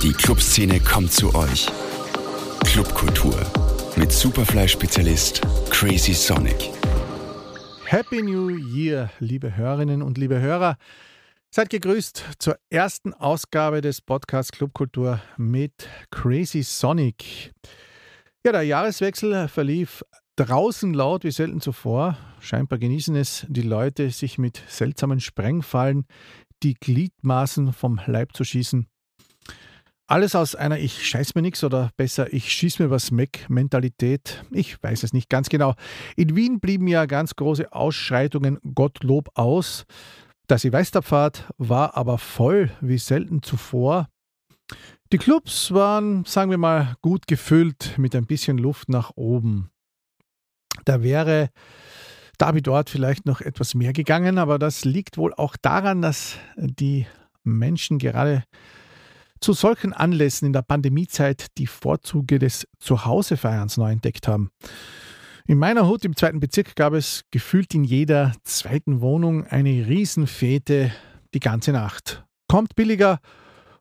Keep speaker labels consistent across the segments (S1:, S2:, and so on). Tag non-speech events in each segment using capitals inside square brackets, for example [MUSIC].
S1: Die Clubszene kommt zu euch. Clubkultur mit Superfly-Spezialist Crazy Sonic.
S2: Happy New Year, liebe Hörerinnen und liebe Hörer. Seid gegrüßt zur ersten Ausgabe des Podcasts Clubkultur mit Crazy Sonic. Ja, der Jahreswechsel verlief draußen laut wie selten zuvor. Scheinbar genießen es die Leute, sich mit seltsamen Sprengfallen die Gliedmaßen vom Leib zu schießen. Alles aus einer Ich scheiß mir nix oder besser Ich schieß mir was weg Mentalität. Ich weiß es nicht ganz genau. In Wien blieben ja ganz große Ausschreitungen Gottlob aus. Der Silvesterpfad war aber voll wie selten zuvor. Die Clubs waren, sagen wir mal, gut gefüllt mit ein bisschen Luft nach oben. Da wäre da wie dort vielleicht noch etwas mehr gegangen, aber das liegt wohl auch daran, dass die Menschen gerade zu solchen Anlässen in der Pandemiezeit die Vorzüge des Zuhausefeierns neu entdeckt haben. In meiner Hut im zweiten Bezirk gab es gefühlt in jeder zweiten Wohnung eine Riesenfete die ganze Nacht. Kommt billiger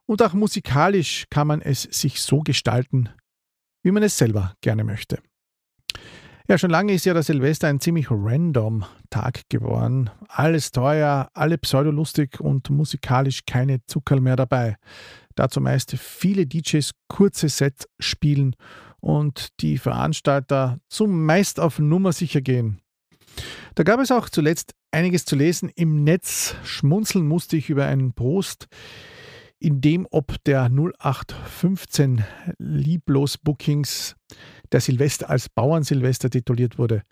S2: und auch musikalisch kann man es sich so gestalten, wie man es selber gerne möchte. Ja, schon lange ist ja der Silvester ein ziemlich random Tag geworden. Alles teuer, alle pseudolustig und musikalisch keine Zuckerl mehr dabei. Dazu meist viele DJs kurze Sets spielen und die Veranstalter zumeist auf Nummer sicher gehen. Da gab es auch zuletzt einiges zu lesen im Netz. Schmunzeln musste ich über einen Post, in dem ob der 0815 Lieblos Bookings der Silvester als Bauernsilvester tituliert wurde.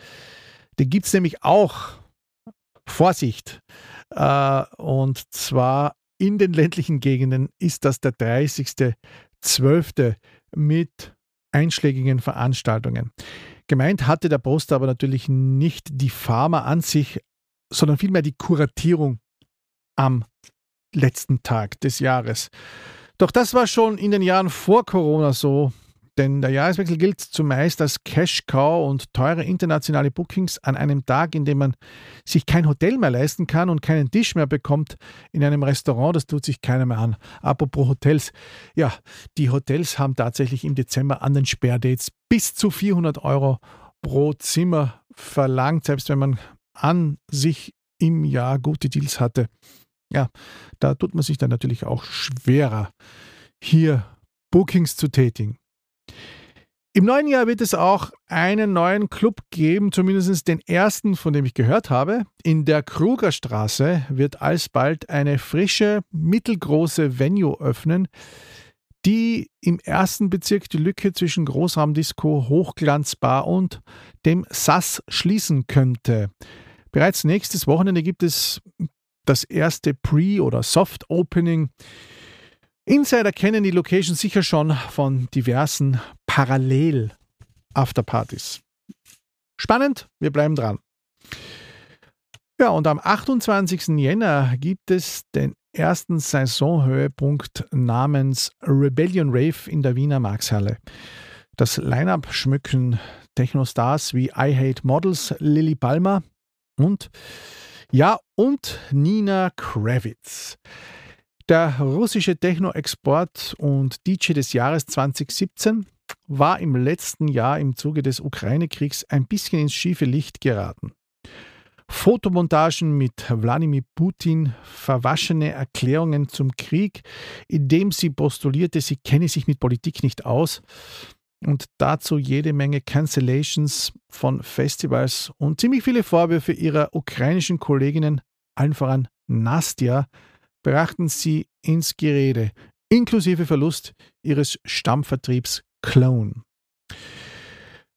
S2: Den gibt es nämlich auch. Vorsicht. Äh, und zwar in den ländlichen Gegenden ist das der 30.12. mit einschlägigen Veranstaltungen. Gemeint hatte der Poster aber natürlich nicht die Pharma an sich, sondern vielmehr die Kuratierung am letzten Tag des Jahres. Doch das war schon in den Jahren vor Corona so. Denn der Jahreswechsel gilt zumeist als Cash-Cow und teure internationale Bookings an einem Tag, in dem man sich kein Hotel mehr leisten kann und keinen Tisch mehr bekommt in einem Restaurant. Das tut sich keiner mehr an. Apropos Hotels. Ja, die Hotels haben tatsächlich im Dezember an den Sperrdates bis zu 400 Euro pro Zimmer verlangt, selbst wenn man an sich im Jahr gute Deals hatte. Ja, da tut man sich dann natürlich auch schwerer, hier Bookings zu tätigen. Im neuen Jahr wird es auch einen neuen Club geben, zumindest den ersten, von dem ich gehört habe. In der Krugerstraße wird alsbald eine frische, mittelgroße Venue öffnen, die im ersten Bezirk die Lücke zwischen Großraumdisco, Hochglanzbar und dem SAS schließen könnte. Bereits nächstes Wochenende gibt es das erste Pre- oder Soft-Opening. Insider kennen die Location sicher schon von diversen Parallel-Afterpartys. Spannend, wir bleiben dran. Ja, und am 28. Jänner gibt es den ersten Saisonhöhepunkt namens Rebellion Rave in der Wiener Markshalle. Das Line-up schmücken Techno-Stars wie I Hate Models, Lily Palmer und ja, und Nina Kravitz. Der russische Techno-Export und DJ des Jahres 2017 war im letzten Jahr im Zuge des Ukraine-Kriegs ein bisschen ins schiefe Licht geraten. Fotomontagen mit Wladimir Putin, verwaschene Erklärungen zum Krieg, indem sie postulierte, sie kenne sich mit Politik nicht aus und dazu jede Menge Cancellations von Festivals und ziemlich viele Vorwürfe ihrer ukrainischen Kolleginnen, allen voran Nastja, brachten sie ins Gerede, inklusive Verlust ihres Stammvertriebs Clone.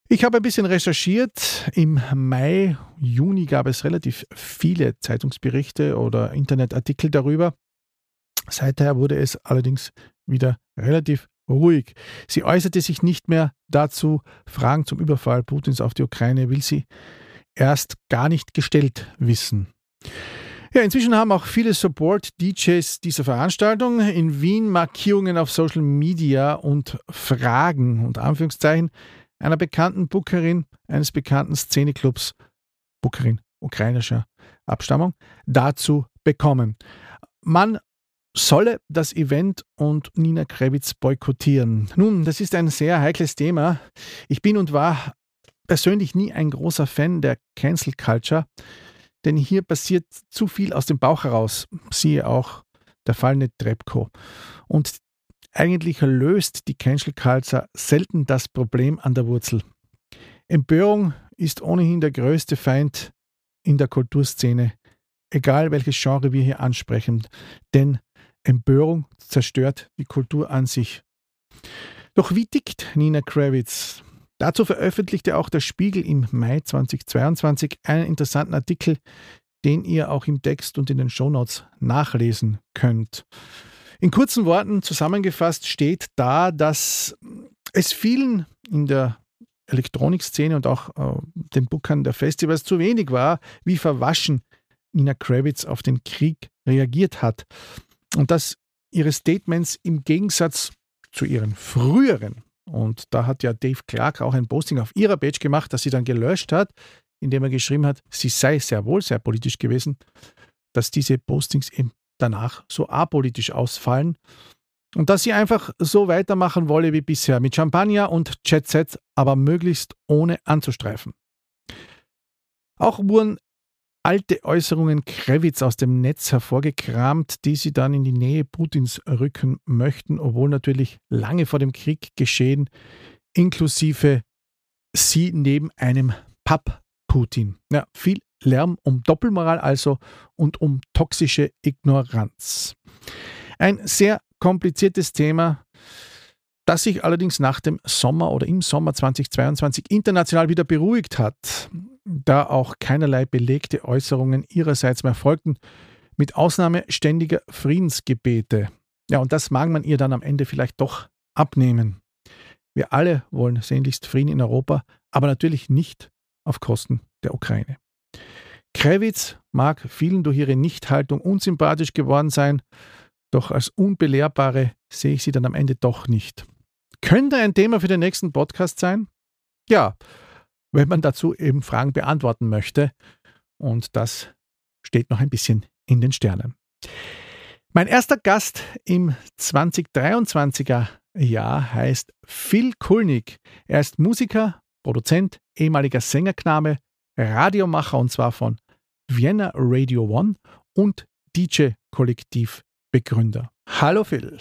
S2: Ich habe ein bisschen recherchiert. Im Mai, Juni gab es relativ viele Zeitungsberichte oder Internetartikel darüber. Seither wurde es allerdings wieder relativ ruhig. Sie äußerte sich nicht mehr dazu. Fragen zum Überfall Putins auf die Ukraine will sie erst gar nicht gestellt wissen. Ja, inzwischen haben auch viele Support-DJs dieser Veranstaltung in Wien Markierungen auf Social Media und Fragen und Anführungszeichen einer bekannten Bookerin eines bekannten Szeneclubs, Bookerin ukrainischer Abstammung, dazu bekommen. Man solle das Event und Nina Krebitz boykottieren? Nun, das ist ein sehr heikles Thema. Ich bin und war persönlich nie ein großer Fan der Cancel Culture, denn hier passiert zu viel aus dem Bauch heraus. Siehe auch der fallende Trepko. Und eigentlich löst die Cancel Culture selten das Problem an der Wurzel. Empörung ist ohnehin der größte Feind in der Kulturszene, egal welches Genre wir hier ansprechen, denn Empörung zerstört die Kultur an sich. Doch wie tickt Nina Kravitz? Dazu veröffentlichte auch der Spiegel im Mai 2022 einen interessanten Artikel, den ihr auch im Text und in den Shownotes nachlesen könnt. In kurzen Worten zusammengefasst steht da, dass es vielen in der Elektronikszene und auch äh, den Bookern der Festivals zu wenig war, wie verwaschen Nina Kravitz auf den Krieg reagiert hat. Und dass ihre Statements im Gegensatz zu ihren früheren, und da hat ja Dave Clark auch ein Posting auf ihrer Page gemacht, das sie dann gelöscht hat, indem er geschrieben hat, sie sei sehr wohl sehr politisch gewesen, dass diese Postings eben danach so apolitisch ausfallen und dass sie einfach so weitermachen wolle wie bisher mit Champagner und Jet Set, aber möglichst ohne anzustreifen. Auch wurden alte Äußerungen Krewitz aus dem Netz hervorgekramt, die sie dann in die Nähe Putins rücken möchten, obwohl natürlich lange vor dem Krieg geschehen, inklusive sie neben einem Papp Putin. Ja, viel Lärm um Doppelmoral also und um toxische Ignoranz. Ein sehr kompliziertes Thema, das sich allerdings nach dem Sommer oder im Sommer 2022 international wieder beruhigt hat, da auch keinerlei belegte Äußerungen ihrerseits mehr folgten, mit Ausnahme ständiger Friedensgebete. Ja, und das mag man ihr dann am Ende vielleicht doch abnehmen. Wir alle wollen sehnlichst Frieden in Europa, aber natürlich nicht auf Kosten der Ukraine. Krewitz mag vielen durch ihre Nichthaltung unsympathisch geworden sein, doch als Unbelehrbare sehe ich sie dann am Ende doch nicht. Könnte ein Thema für den nächsten Podcast sein? Ja, wenn man dazu eben Fragen beantworten möchte. Und das steht noch ein bisschen in den Sternen. Mein erster Gast im 2023er Jahr heißt Phil Kulnig. Er ist Musiker, Produzent, ehemaliger Sängerknabe, Radiomacher und zwar von Vienna Radio One und DJ-Kollektiv Begründer. Hallo Phil.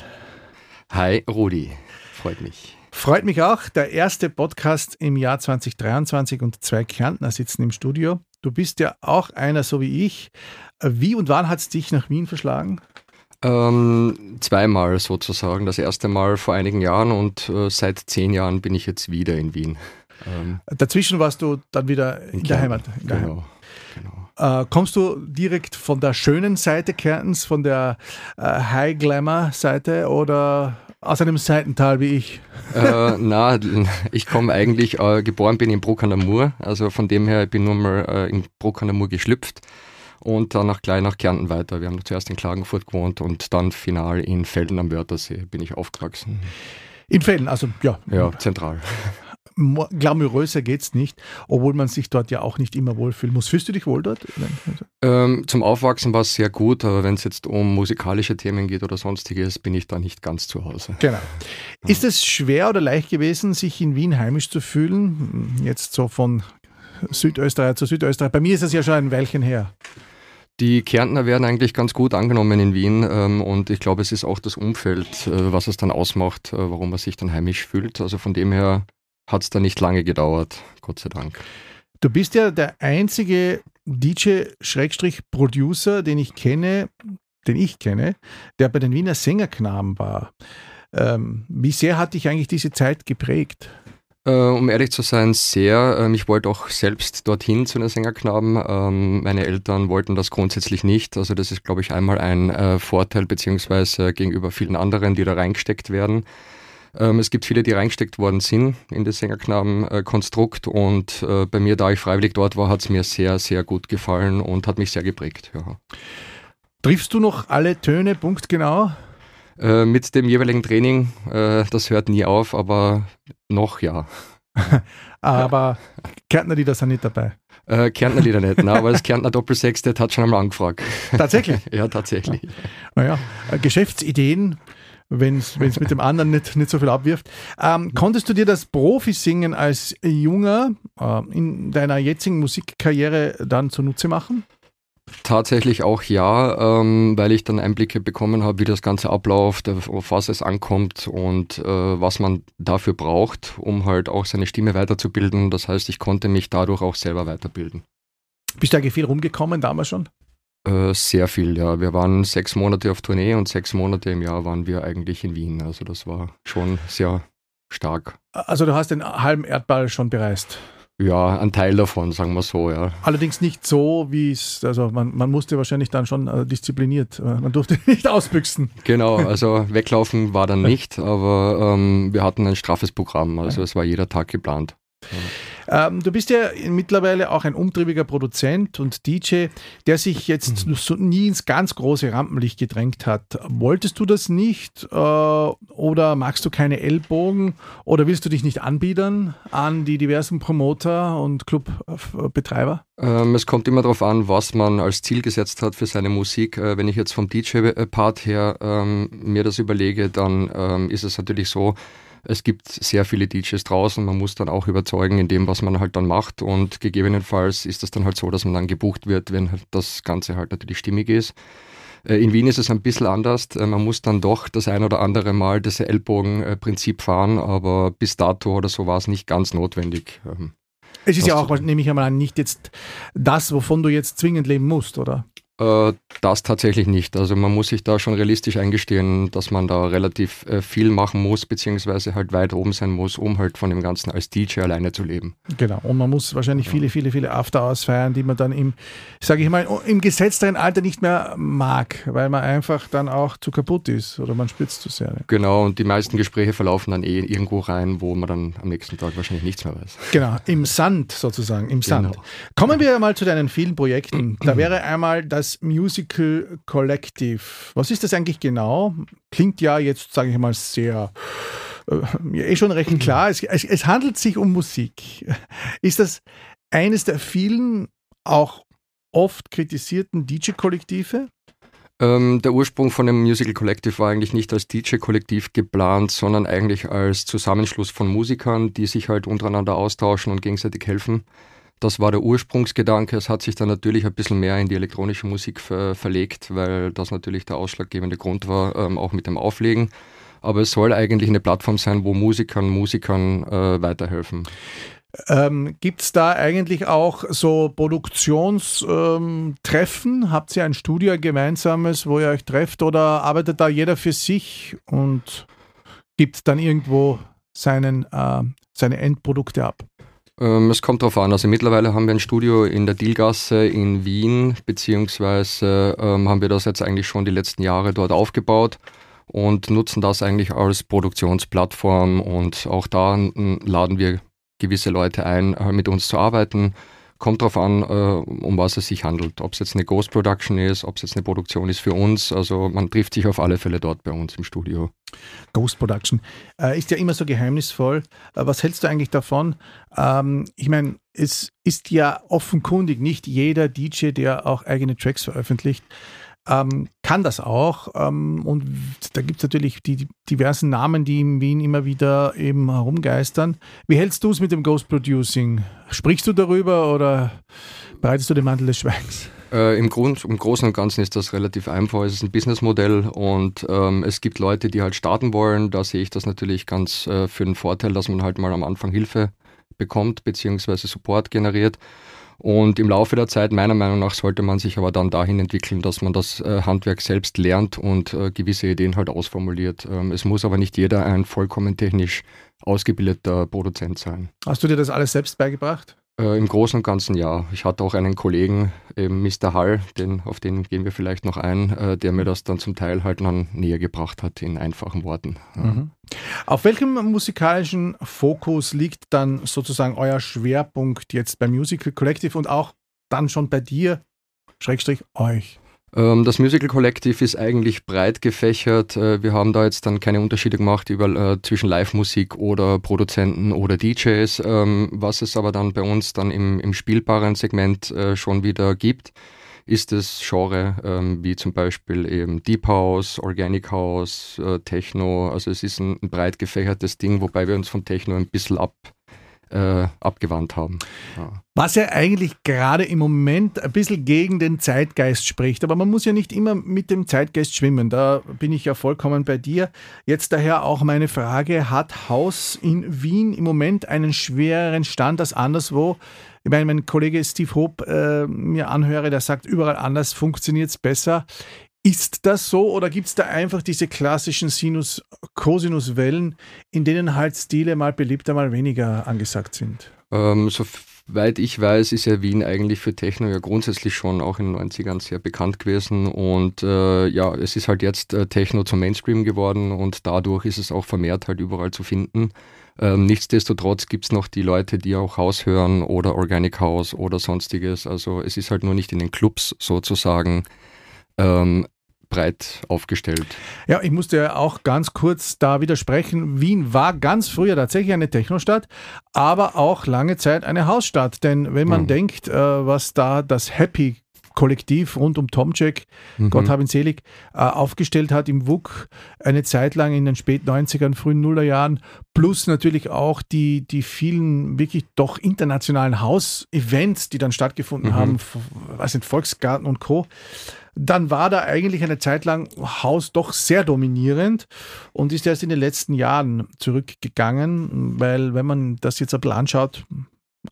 S3: Hi Rudi, freut mich.
S2: Freut mich auch. Der erste Podcast im Jahr 2023 und zwei Kärntner sitzen im Studio. Du bist ja auch einer so wie ich. Wie und wann hat es dich nach Wien verschlagen?
S3: Ähm, zweimal sozusagen. Das erste Mal vor einigen Jahren und äh, seit zehn Jahren bin ich jetzt wieder in Wien.
S2: Ähm, Dazwischen warst du dann wieder in, in der Heimat. In der
S3: genau.
S2: Heimat. genau. Äh, kommst du direkt von der schönen Seite Kärntens, von der äh, High Glamour Seite oder aus einem Seitental wie ich?
S3: Äh, na, ich komme eigentlich, äh, geboren bin in Bruck an der Mur, also von dem her bin ich nur mal äh, in Bruck an der Mur geschlüpft und dann auch gleich nach Kärnten weiter. Wir haben zuerst in Klagenfurt gewohnt und dann final in Felden am Wörthersee bin ich aufgewachsen.
S2: In Felden, also ja.
S3: Ja, zentral
S2: glamouröser geht es nicht, obwohl man sich dort ja auch nicht immer wohlfühlen muss. Fühlst du dich wohl dort?
S3: Ähm, zum Aufwachsen war es sehr gut, aber wenn es jetzt um musikalische Themen geht oder sonstiges, bin ich da nicht ganz zu Hause.
S2: Genau. Ist es schwer oder leicht gewesen, sich in Wien heimisch zu fühlen? Jetzt so von Südösterreich zu Südösterreich. Bei mir ist es ja schon ein Weilchen her.
S3: Die Kärntner werden eigentlich ganz gut angenommen in Wien ähm, und ich glaube, es ist auch das Umfeld, äh, was es dann ausmacht, äh, warum man sich dann heimisch fühlt. Also von dem her hat es da nicht lange gedauert, Gott sei Dank.
S2: Du bist ja der einzige DJ-Producer, den ich kenne, den ich kenne, der bei den Wiener Sängerknaben war. Ähm, wie sehr hat dich eigentlich diese Zeit geprägt?
S3: Äh, um ehrlich zu sein, sehr. Ähm, ich wollte auch selbst dorthin zu den Sängerknaben. Ähm, meine Eltern wollten das grundsätzlich nicht. Also das ist, glaube ich, einmal ein äh, Vorteil beziehungsweise gegenüber vielen anderen, die da reingesteckt werden. Ähm, es gibt viele, die reingesteckt worden sind in das Sängerknaben-Konstrukt und äh, bei mir, da ich freiwillig dort war, hat es mir sehr, sehr gut gefallen und hat mich sehr geprägt. Ja.
S2: Triffst du noch alle Töne punktgenau?
S3: Äh, mit dem jeweiligen Training, äh, das hört nie auf, aber noch ja. [LAUGHS]
S2: aber Kärntner, die da sind nicht dabei.
S3: Äh, Kärntner Lieder nicht, ne? aber das Kärntner Doppelsextett hat schon einmal angefragt.
S2: Tatsächlich? [LAUGHS]
S3: ja, tatsächlich.
S2: Naja, äh, Geschäftsideen, wenn es mit dem anderen nicht, nicht so viel abwirft. Ähm, konntest du dir das Profisingen als Junger äh, in deiner jetzigen Musikkarriere dann zunutze machen?
S3: Tatsächlich auch ja, ähm, weil ich dann Einblicke bekommen habe, wie das Ganze abläuft, auf was es ankommt und äh, was man dafür braucht, um halt auch seine Stimme weiterzubilden. Das heißt, ich konnte mich dadurch auch selber weiterbilden.
S2: Bist du eigentlich viel rumgekommen damals schon?
S3: Äh, sehr viel, ja. Wir waren sechs Monate auf Tournee und sechs Monate im Jahr waren wir eigentlich in Wien. Also das war schon sehr stark.
S2: Also du hast den halben Erdball schon bereist?
S3: Ja, ein Teil davon, sagen wir so, ja.
S2: Allerdings nicht so, wie es, also man, man musste wahrscheinlich dann schon äh, diszipliniert, äh, man durfte [LAUGHS] nicht ausbüchsen.
S3: Genau, [LAUGHS] also weglaufen war dann nicht, aber ähm, wir hatten ein straffes Programm, also es war jeder Tag geplant.
S2: Ähm, du bist ja mittlerweile auch ein umtriebiger Produzent und DJ, der sich jetzt mhm. so nie ins ganz große Rampenlicht gedrängt hat. Wolltest du das nicht äh, oder magst du keine Ellbogen oder willst du dich nicht anbiedern an die diversen Promoter und Clubbetreiber?
S3: Ähm, es kommt immer darauf an, was man als Ziel gesetzt hat für seine Musik. Äh, wenn ich jetzt vom DJ-Part her ähm, mir das überlege, dann ähm, ist es natürlich so, es gibt sehr viele DJs draußen, man muss dann auch überzeugen in dem, was man halt dann macht und gegebenenfalls ist das dann halt so, dass man dann gebucht wird, wenn halt das Ganze halt natürlich stimmig ist. Äh, in Wien ist es ein bisschen anders. Äh, man muss dann doch das ein oder andere Mal das Ellbogenprinzip fahren, aber bis dato oder so war es nicht ganz notwendig. Ähm,
S2: es ist ja auch, nehme ich einmal an, nicht jetzt das, wovon du jetzt zwingend leben musst, oder?
S3: Äh, das tatsächlich nicht. Also man muss sich da schon realistisch eingestehen, dass man da relativ äh, viel machen muss, beziehungsweise halt weit oben sein muss, um halt von dem Ganzen als DJ alleine zu leben.
S2: Genau. Und man muss wahrscheinlich viele, viele, viele After-Hours feiern, die man dann im, sage ich mal, im gesetzteren Alter nicht mehr mag, weil man einfach dann auch zu kaputt ist oder man spitzt zu sehr.
S3: Genau. Und die meisten Gespräche verlaufen dann eh irgendwo rein, wo man dann am nächsten Tag wahrscheinlich nichts mehr weiß.
S2: Genau. Im Sand sozusagen, im Sand. Genau. Kommen wir mal zu deinen vielen Projekten. Da wäre einmal das Musical Collective. Was ist das eigentlich genau? Klingt ja jetzt, sage ich mal, sehr äh, eh schon recht [CLEARS THROAT] klar. Es, es, es handelt sich um Musik. Ist das eines der vielen auch oft kritisierten DJ-Kollektive?
S3: Ähm, der Ursprung von dem Musical Collective war eigentlich nicht als DJ-Kollektiv geplant, sondern eigentlich als Zusammenschluss von Musikern, die sich halt untereinander austauschen und gegenseitig helfen. Das war der Ursprungsgedanke. Es hat sich dann natürlich ein bisschen mehr in die elektronische Musik ver verlegt, weil das natürlich der ausschlaggebende Grund war, ähm, auch mit dem Auflegen. Aber es soll eigentlich eine Plattform sein, wo Musikern Musikern äh, weiterhelfen.
S2: Ähm, Gibt es da eigentlich auch so Produktionstreffen? Ähm, Habt ihr ein Studio gemeinsames, wo ihr euch trefft oder arbeitet da jeder für sich und gibt dann irgendwo seinen, äh, seine Endprodukte ab?
S3: Ähm, es kommt darauf an. Also mittlerweile haben wir ein Studio in der Dielgasse in Wien, beziehungsweise ähm, haben wir das jetzt eigentlich schon die letzten Jahre dort aufgebaut und nutzen das eigentlich als Produktionsplattform und auch da laden wir gewisse Leute ein, äh, mit uns zu arbeiten kommt darauf an, äh, um was es sich handelt. Ob es jetzt eine Ghost Production ist, ob es jetzt eine Produktion ist für uns. Also man trifft sich auf alle Fälle dort bei uns im Studio.
S2: Ghost Production äh, ist ja immer so geheimnisvoll. Äh, was hältst du eigentlich davon? Ähm, ich meine, es ist ja offenkundig nicht jeder DJ, der auch eigene Tracks veröffentlicht, ähm, kann das auch. Ähm, und da gibt es natürlich die, diversen Namen, die in Wien immer wieder eben herumgeistern. Wie hältst du es mit dem Ghost Producing? Sprichst du darüber oder bereitest du den Mantel des Schweigens?
S3: Äh, im, Grund, Im Großen und Ganzen ist das relativ einfach. Es ist ein Businessmodell und ähm, es gibt Leute, die halt starten wollen. Da sehe ich das natürlich ganz äh, für den Vorteil, dass man halt mal am Anfang Hilfe bekommt bzw. Support generiert. Und im Laufe der Zeit, meiner Meinung nach, sollte man sich aber dann dahin entwickeln, dass man das äh, Handwerk selbst lernt und äh, gewisse Ideen halt ausformuliert. Ähm, es muss aber nicht jeder ein vollkommen technisch ausgebildeter Produzent sein.
S2: Hast du dir das alles selbst beigebracht?
S3: Äh, Im Großen und Ganzen ja. Ich hatte auch einen Kollegen, eben Mr. Hall, den, auf den gehen wir vielleicht noch ein, äh, der mir das dann zum Teil halt dann näher gebracht hat in einfachen Worten. Mhm.
S2: Auf welchem musikalischen Fokus liegt dann sozusagen euer Schwerpunkt jetzt beim Musical Collective und auch dann schon bei dir, Schrägstrich euch?
S3: Ähm, das Musical Collective ist eigentlich breit gefächert. Äh, wir haben da jetzt dann keine Unterschiede gemacht über, äh, zwischen Live-Musik oder Produzenten oder DJs. Ähm, was es aber dann bei uns dann im, im spielbaren Segment äh, schon wieder gibt, ist das Genre ähm, wie zum Beispiel eben Deep House, Organic House, äh, Techno. Also es ist ein, ein breit gefächertes Ding, wobei wir uns von Techno ein bisschen ab äh, abgewandt haben.
S2: Ja. Was ja eigentlich gerade im Moment ein bisschen gegen den Zeitgeist spricht. Aber man muss ja nicht immer mit dem Zeitgeist schwimmen. Da bin ich ja vollkommen bei dir. Jetzt daher auch meine Frage, hat Haus in Wien im Moment einen schwereren Stand als anderswo? Ich meine, mein Kollege Steve Hope äh, mir anhöre, der sagt, überall anders funktioniert es besser. Ist das so oder gibt es da einfach diese klassischen Sinus-Cosinus-Wellen, in denen halt Stile mal beliebter, mal weniger angesagt sind?
S3: Ähm, soweit ich weiß, ist ja Wien eigentlich für Techno ja grundsätzlich schon auch in den 90ern sehr bekannt gewesen und äh, ja, es ist halt jetzt äh, Techno zum Mainstream geworden und dadurch ist es auch vermehrt halt überall zu finden. Ähm, nichtsdestotrotz gibt es noch die Leute, die auch Haus hören oder Organic House oder sonstiges. Also es ist halt nur nicht in den Clubs sozusagen ähm, breit aufgestellt.
S2: Ja, ich musste ja auch ganz kurz da widersprechen. Wien war ganz früher tatsächlich eine Technostadt, aber auch lange Zeit eine Hausstadt. Denn wenn man mhm. denkt, äh, was da das Happy Kollektiv rund um Tomczek, mhm. Gott hab ihn selig, äh, aufgestellt hat im WUK eine Zeit lang in den spät 90ern, frühen Nullerjahren, plus natürlich auch die, die vielen wirklich doch internationalen Haus-Events, die dann stattgefunden mhm. haben, was sind Volksgarten und Co dann war da eigentlich eine Zeit lang Haus doch sehr dominierend und ist erst in den letzten Jahren zurückgegangen, weil wenn man das jetzt ein bisschen anschaut,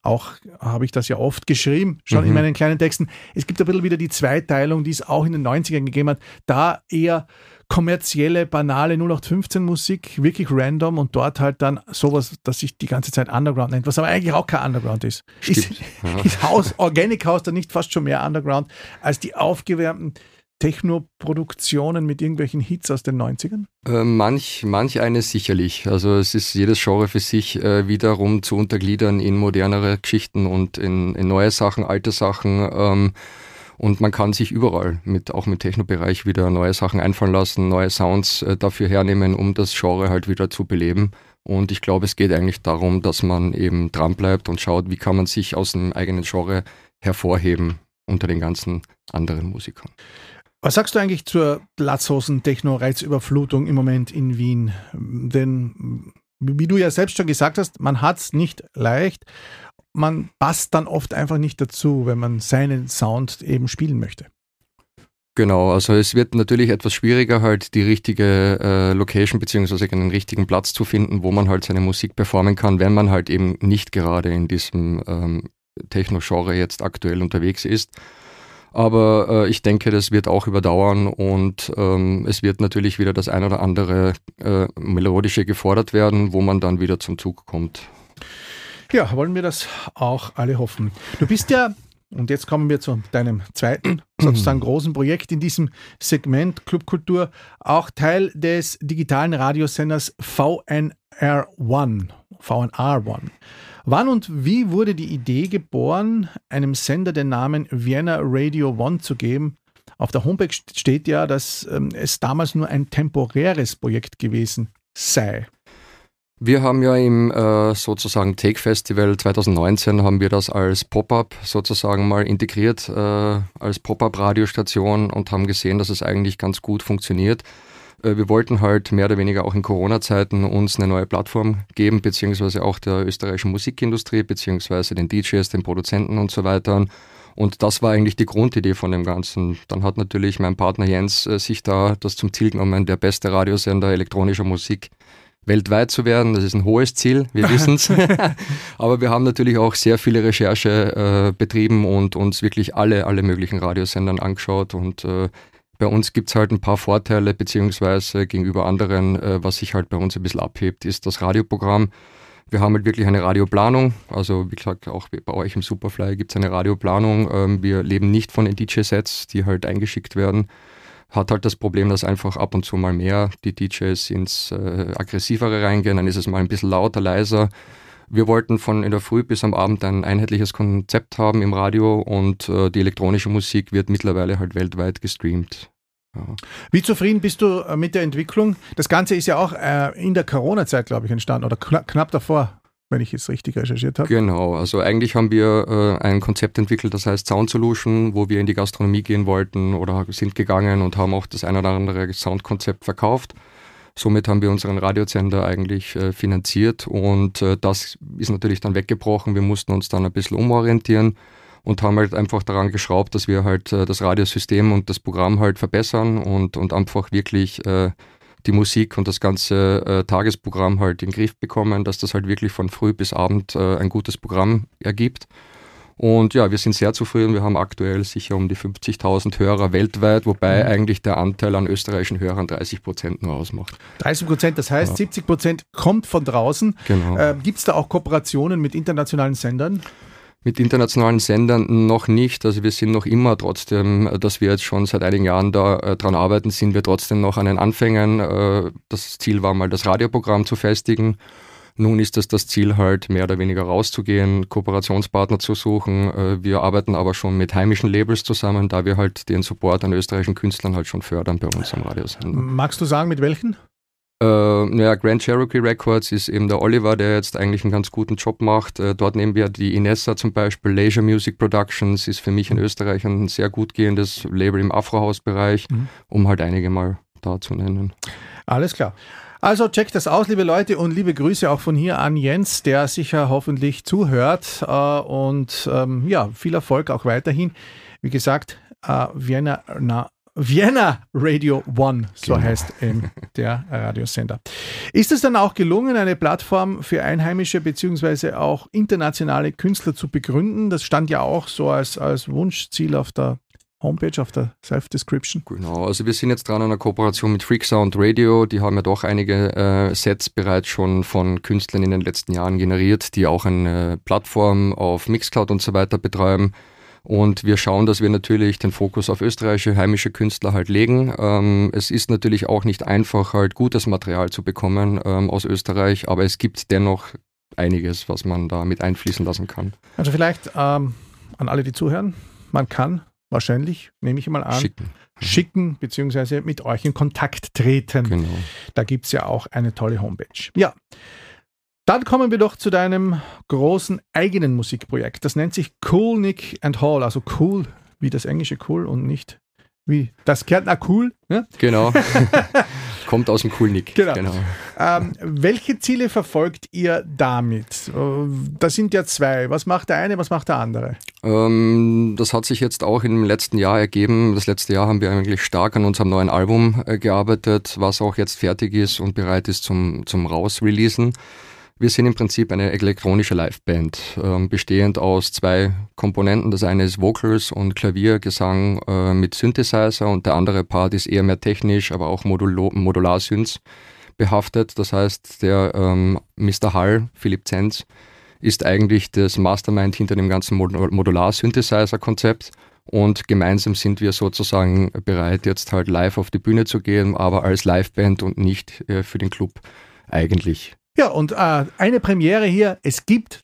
S2: auch habe ich das ja oft geschrieben, schon mhm. in meinen kleinen Texten, es gibt ein bisschen wieder die Zweiteilung, die es auch in den 90ern gegeben hat, da eher kommerzielle, banale 0815 Musik, wirklich random und dort halt dann sowas, das sich die ganze Zeit Underground nennt, was aber eigentlich auch kein Underground ist. Ist, ja. ist House, Organic House dann nicht fast schon mehr Underground als die aufgewärmten Techno-Produktionen mit irgendwelchen Hits aus den 90ern?
S3: Äh, manch, manch eines sicherlich. Also es ist jedes Genre für sich äh, wiederum zu untergliedern in modernere Geschichten und in, in neue Sachen, alte Sachen. Ähm, und man kann sich überall, mit, auch mit Technobereich, wieder neue Sachen einfallen lassen, neue Sounds äh, dafür hernehmen, um das Genre halt wieder zu beleben. Und ich glaube, es geht eigentlich darum, dass man eben dranbleibt und schaut, wie kann man sich aus dem eigenen Genre hervorheben unter den ganzen anderen Musikern.
S2: Was sagst du eigentlich zur Latzhosen-Techno-Reizüberflutung im Moment in Wien? Denn, wie du ja selbst schon gesagt hast, man hat es nicht leicht man passt dann oft einfach nicht dazu, wenn man seinen Sound eben spielen möchte.
S3: Genau, also es wird natürlich etwas schwieriger, halt die richtige äh, Location beziehungsweise einen richtigen Platz zu finden, wo man halt seine Musik performen kann, wenn man halt eben nicht gerade in diesem ähm, Techno-Genre jetzt aktuell unterwegs ist. Aber äh, ich denke, das wird auch überdauern und ähm, es wird natürlich wieder das ein oder andere äh, Melodische gefordert werden, wo man dann wieder zum Zug kommt.
S2: Ja, wollen wir das auch alle hoffen. Du bist ja, und jetzt kommen wir zu deinem zweiten, [CLEARS THROAT] sozusagen großen Projekt in diesem Segment Clubkultur, auch Teil des digitalen Radiosenders VNR1. VNR1. Wann und wie wurde die Idee geboren, einem Sender den Namen Vienna Radio One zu geben? Auf der Homepage steht ja, dass ähm, es damals nur ein temporäres Projekt gewesen sei.
S3: Wir haben ja im äh, sozusagen Take Festival 2019 haben wir das als Pop-up sozusagen mal integriert äh, als Pop-up Radiostation und haben gesehen, dass es eigentlich ganz gut funktioniert. Äh, wir wollten halt mehr oder weniger auch in Corona-Zeiten uns eine neue Plattform geben, beziehungsweise auch der österreichischen Musikindustrie, beziehungsweise den DJs, den Produzenten und so weiter. Und das war eigentlich die Grundidee von dem Ganzen. Dann hat natürlich mein Partner Jens äh, sich da das zum Ziel genommen, der beste Radiosender elektronischer Musik weltweit zu werden. Das ist ein hohes Ziel, wir [LAUGHS] wissen es. [LAUGHS] Aber wir haben natürlich auch sehr viele Recherche äh, betrieben und uns wirklich alle, alle möglichen Radiosendern angeschaut. Und äh, bei uns gibt es halt ein paar Vorteile, beziehungsweise gegenüber anderen, äh, was sich halt bei uns ein bisschen abhebt, ist das Radioprogramm. Wir haben halt wirklich eine Radioplanung. Also wie gesagt, auch bei euch im Superfly gibt es eine Radioplanung. Ähm, wir leben nicht von den DJ-Sets, die halt eingeschickt werden hat halt das Problem, dass einfach ab und zu mal mehr die DJs ins äh, Aggressivere reingehen, dann ist es mal ein bisschen lauter, leiser. Wir wollten von in der Früh bis am Abend ein einheitliches Konzept haben im Radio und äh, die elektronische Musik wird mittlerweile halt weltweit gestreamt.
S2: Ja. Wie zufrieden bist du äh, mit der Entwicklung? Das Ganze ist ja auch äh, in der Corona-Zeit, glaube ich, entstanden oder knapp, knapp davor wenn ich es richtig recherchiert habe.
S3: Genau, also eigentlich haben wir äh, ein Konzept entwickelt, das heißt Sound Solution, wo wir in die Gastronomie gehen wollten oder sind gegangen und haben auch das ein oder andere Soundkonzept verkauft. Somit haben wir unseren Radiosender eigentlich äh, finanziert und äh, das ist natürlich dann weggebrochen. Wir mussten uns dann ein bisschen umorientieren und haben halt einfach daran geschraubt, dass wir halt äh, das Radiosystem und das Programm halt verbessern und, und einfach wirklich äh, die Musik und das ganze äh, Tagesprogramm halt in den Griff bekommen, dass das halt wirklich von früh bis Abend äh, ein gutes Programm ergibt. Und ja, wir sind sehr zufrieden. Wir haben aktuell sicher um die 50.000 Hörer weltweit, wobei mhm. eigentlich der Anteil an österreichischen Hörern 30 Prozent nur ausmacht.
S2: 30 Prozent, das heißt, ja. 70 Prozent kommt von draußen. Genau. Äh, Gibt es da auch Kooperationen mit internationalen Sendern?
S3: Mit internationalen Sendern noch nicht. Also wir sind noch immer trotzdem, dass wir jetzt schon seit einigen Jahren da äh, arbeiten, sind wir trotzdem noch an den Anfängen. Äh, das Ziel war mal, das Radioprogramm zu festigen. Nun ist es das Ziel halt mehr oder weniger rauszugehen, Kooperationspartner zu suchen. Äh, wir arbeiten aber schon mit heimischen Labels zusammen, da wir halt den Support an österreichischen Künstlern halt schon fördern bei uns am Radiosender.
S2: Magst du sagen, mit welchen?
S3: Äh, ja, Grand Cherokee Records ist eben der Oliver, der jetzt eigentlich einen ganz guten Job macht. Äh, dort nehmen wir die Inessa zum Beispiel. Leisure Music Productions ist für mich in Österreich ein sehr gut gehendes Label im Afrohaus-Bereich, mhm. um halt einige mal da zu nennen.
S2: Alles klar. Also checkt das aus, liebe Leute, und liebe Grüße auch von hier an Jens, der sicher hoffentlich zuhört. Äh, und ähm, ja, viel Erfolg auch weiterhin. Wie gesagt, äh, Vienna, na, Vienna Radio One, so genau. heißt eben der Radiosender. Ist es dann auch gelungen, eine Plattform für einheimische bzw. auch internationale Künstler zu begründen? Das stand ja auch so als, als Wunschziel auf der Homepage, auf der Self-Description.
S3: Genau, also wir sind jetzt dran an einer Kooperation mit Freak Sound Radio. Die haben ja doch einige äh, Sets bereits schon von Künstlern in den letzten Jahren generiert, die auch eine Plattform auf Mixcloud und so weiter betreiben. Und wir schauen, dass wir natürlich den Fokus auf österreichische, heimische Künstler halt legen. Ähm, es ist natürlich auch nicht einfach, halt gutes Material zu bekommen ähm, aus Österreich, aber es gibt dennoch einiges, was man da mit einfließen lassen kann.
S2: Also vielleicht ähm, an alle, die zuhören, man kann wahrscheinlich, nehme ich mal an, schicken, schicken beziehungsweise mit euch in Kontakt treten. Genau. Da gibt es ja auch eine tolle Homepage. Ja. Dann kommen wir doch zu deinem großen eigenen Musikprojekt. Das nennt sich Cool Nick and Hall, also cool wie das englische cool und nicht wie das Kärntner cool.
S3: Ne? Genau. [LAUGHS] Kommt aus dem Coolnick.
S2: Genau. genau. Ähm, welche Ziele verfolgt ihr damit? Äh, das sind ja zwei. Was macht der eine, was macht der andere?
S3: Ähm, das hat sich jetzt auch im letzten Jahr ergeben. Das letzte Jahr haben wir eigentlich stark an unserem neuen Album äh, gearbeitet, was auch jetzt fertig ist und bereit ist zum, zum Rausreleasen. Wir sind im Prinzip eine elektronische Liveband, ähm, bestehend aus zwei Komponenten. Das eine ist Vocals und Klavier, Gesang äh, mit Synthesizer und der andere Part ist eher mehr technisch, aber auch Modulo Modular-Synths behaftet. Das heißt, der ähm, Mr. Hall, Philipp Zenz, ist eigentlich das Mastermind hinter dem ganzen Mod Modular-Synthesizer-Konzept. Und gemeinsam sind wir sozusagen bereit, jetzt halt live auf die Bühne zu gehen, aber als Liveband und nicht äh, für den Club eigentlich.
S2: Ja, und äh, eine Premiere hier. Es gibt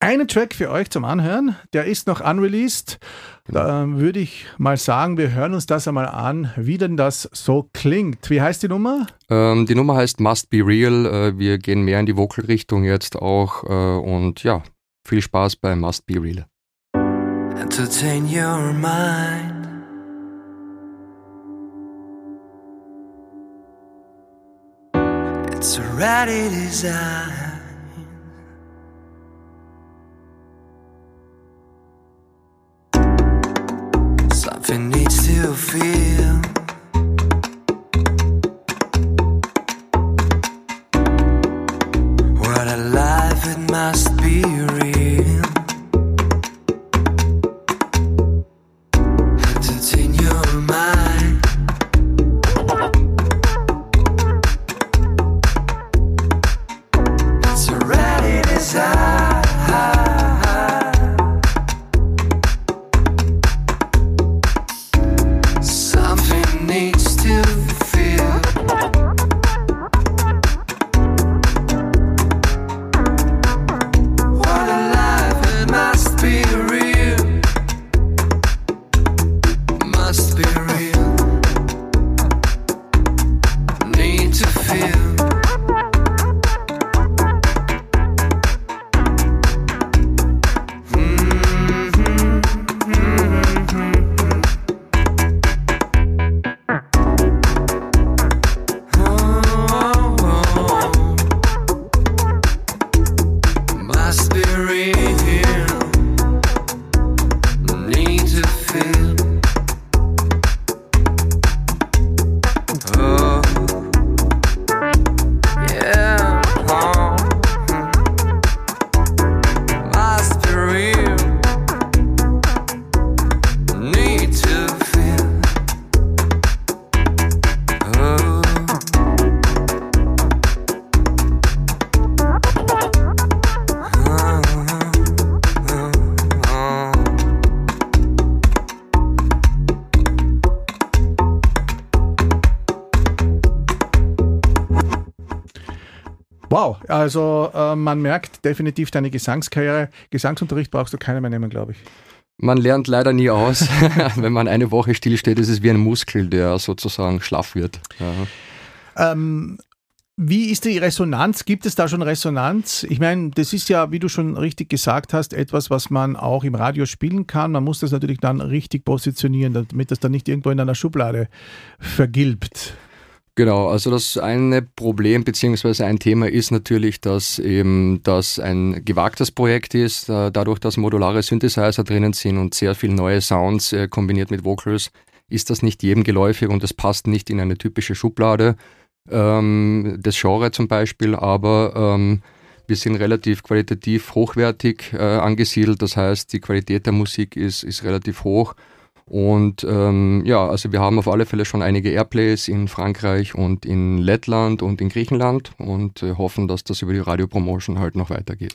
S2: einen Track für euch zum Anhören. Der ist noch unreleased. Da äh, würde ich mal sagen, wir hören uns das einmal an, wie denn das so klingt. Wie heißt die Nummer?
S3: Ähm, die Nummer heißt Must Be Real. Äh, wir gehen mehr in die Vocal-Richtung jetzt auch. Äh, und ja, viel Spaß bei Must Be Real. Entertain your mind. It's a ready design. Something needs to feel.
S2: Also äh, man merkt definitiv deine Gesangskarriere. Gesangsunterricht brauchst du keiner mehr nehmen, glaube ich.
S3: Man lernt leider nie aus. [LAUGHS] Wenn man eine Woche stillsteht, ist es wie ein Muskel, der sozusagen schlaff wird.
S2: Ja. Ähm, wie ist die Resonanz? Gibt es da schon Resonanz? Ich meine, das ist ja, wie du schon richtig gesagt hast, etwas, was man auch im Radio spielen kann. Man muss das natürlich dann richtig positionieren, damit das dann nicht irgendwo in einer Schublade vergilbt.
S3: Genau, also das eine Problem beziehungsweise ein Thema ist natürlich, dass eben das ein gewagtes Projekt ist, äh, dadurch, dass modulare Synthesizer drinnen sind und sehr viele neue Sounds äh, kombiniert mit Vocals, ist das nicht jedem geläufig und es passt nicht in eine typische Schublade ähm, des Genre zum Beispiel, aber ähm, wir sind relativ qualitativ hochwertig äh, angesiedelt, das heißt, die Qualität der Musik ist, ist relativ hoch und ähm, ja, also wir haben auf alle Fälle schon einige Airplays in Frankreich und in Lettland und in Griechenland und äh, hoffen, dass das über die Radiopromotion halt noch weitergeht.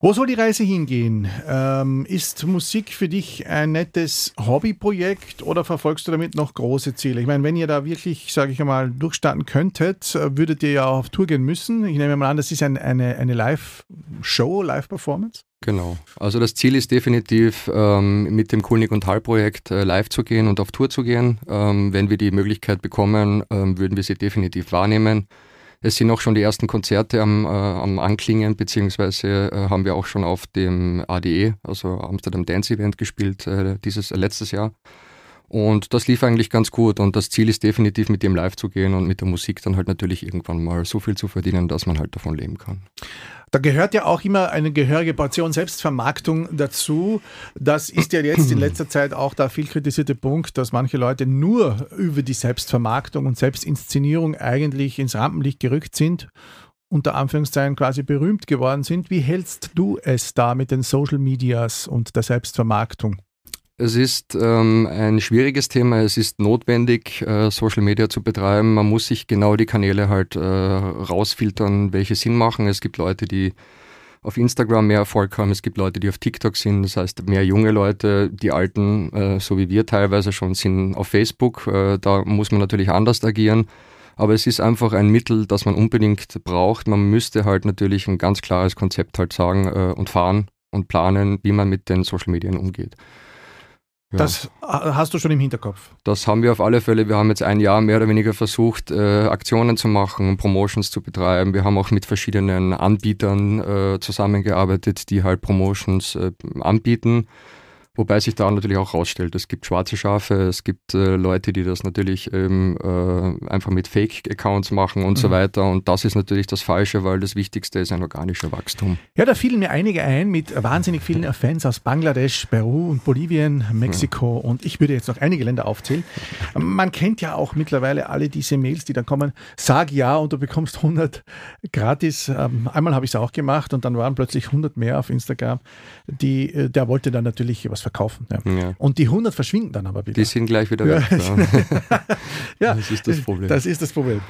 S2: Wo soll die Reise hingehen? Ähm, ist Musik für dich ein nettes Hobbyprojekt oder verfolgst du damit noch große Ziele? Ich meine, wenn ihr da wirklich, sage ich einmal, durchstarten könntet, würdet ihr ja auf Tour gehen müssen. Ich nehme mal an, das ist ein, eine, eine Live-Show, Live-Performance?
S3: Genau. Also das Ziel ist definitiv, ähm, mit dem Kulnig und Hall Projekt äh, live zu gehen und auf Tour zu gehen. Ähm, wenn wir die Möglichkeit bekommen, ähm, würden wir sie definitiv wahrnehmen. Es sind auch schon die ersten Konzerte am, äh, am Anklingen, beziehungsweise äh, haben wir auch schon auf dem ADE, also Amsterdam Dance Event gespielt, äh, dieses äh, letztes Jahr. Und das lief eigentlich ganz gut und das Ziel ist definitiv mit dem live zu gehen und mit der Musik dann halt natürlich irgendwann mal so viel zu verdienen, dass man halt davon leben kann.
S2: Da gehört ja auch immer eine gehörige Portion Selbstvermarktung dazu. Das ist ja jetzt in [CLEARS THROAT] letzter Zeit auch der viel kritisierte Punkt, dass manche Leute nur über die Selbstvermarktung und Selbstinszenierung eigentlich ins Rampenlicht gerückt sind unter Anführungszeichen quasi berühmt geworden sind. Wie hältst du es da mit den Social Medias und der Selbstvermarktung?
S3: Es ist ähm, ein schwieriges Thema. Es ist notwendig, äh, Social Media zu betreiben. Man muss sich genau die Kanäle halt äh, rausfiltern, welche Sinn machen. Es gibt Leute, die auf Instagram mehr Erfolg haben. Es gibt Leute, die auf TikTok sind. Das heißt, mehr junge Leute, die Alten, äh, so wie wir teilweise schon, sind auf Facebook. Äh, da muss man natürlich anders agieren. Aber es ist einfach ein Mittel, das man unbedingt braucht. Man müsste halt natürlich ein ganz klares Konzept halt sagen äh, und fahren und planen, wie man mit den Social Medien umgeht.
S2: Ja. Das hast du schon im Hinterkopf.
S3: Das haben wir auf alle Fälle. Wir haben jetzt ein Jahr mehr oder weniger versucht, äh, Aktionen zu machen, Promotions zu betreiben. Wir haben auch mit verschiedenen Anbietern äh, zusammengearbeitet, die halt Promotions äh, anbieten. Wobei sich da natürlich auch rausstellt, es gibt schwarze Schafe, es gibt äh, Leute, die das natürlich ähm, äh, einfach mit Fake-Accounts machen und mhm. so weiter. Und das ist natürlich das Falsche, weil das Wichtigste ist ein organischer Wachstum.
S2: Ja, da fielen mir einige ein mit wahnsinnig vielen Fans aus Bangladesch, Peru und Bolivien, Mexiko mhm. und ich würde jetzt noch einige Länder aufzählen. Man kennt ja auch mittlerweile alle diese Mails, die dann kommen, sag ja und du bekommst 100 gratis. Ähm, einmal habe ich es auch gemacht und dann waren plötzlich 100 mehr auf Instagram. Die, äh, der wollte dann natürlich was verkaufen. Ja. Ja. Und die 100 verschwinden dann aber wieder.
S3: Die sind gleich wieder weg. [LAUGHS]
S2: ja, das ist das Problem. Das ist das Problem.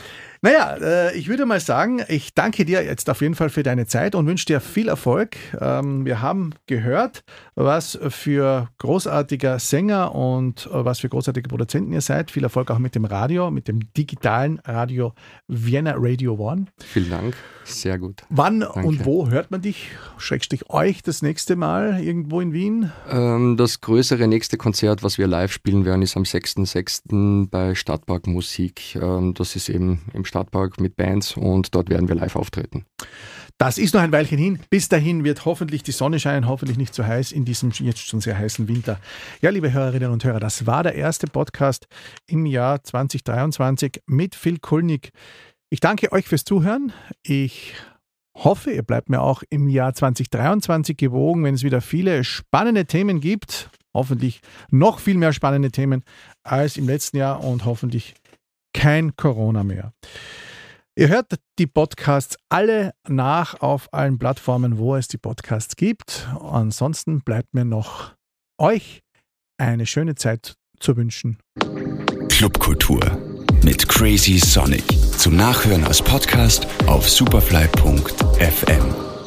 S2: Naja, äh, ich würde mal sagen, ich danke dir jetzt auf jeden Fall für deine Zeit und wünsche dir viel Erfolg. Ähm, wir haben gehört, was für großartiger Sänger und äh, was für großartige Produzenten ihr seid. Viel Erfolg auch mit dem Radio, mit dem digitalen Radio Vienna Radio One.
S3: Vielen Dank, sehr gut.
S2: Wann Danke. und wo hört man dich, Schrägstrich euch, das nächste Mal irgendwo in Wien?
S3: Ähm, das größere nächste Konzert, was wir live spielen werden, ist am 6.6. bei Stadtpark Musik. Ähm, das ist eben im Stadtpark mit Bands und dort werden wir live auftreten.
S2: Das ist noch ein Weilchen hin. Bis dahin wird hoffentlich die Sonne scheinen, hoffentlich nicht zu heiß in diesem jetzt schon sehr heißen Winter. Ja, liebe Hörerinnen und Hörer, das war der erste Podcast im Jahr 2023 mit Phil Kulnig. Ich danke euch fürs Zuhören. Ich hoffe, ihr bleibt mir auch im Jahr 2023 gewogen, wenn es wieder viele spannende Themen gibt. Hoffentlich noch viel mehr spannende Themen als im letzten Jahr und hoffentlich kein Corona mehr. Ihr hört die Podcasts alle nach auf allen Plattformen, wo es die Podcasts gibt. Ansonsten bleibt mir noch euch eine schöne Zeit zu wünschen.
S1: Clubkultur mit Crazy Sonic. Zum Nachhören als Podcast auf superfly.fm.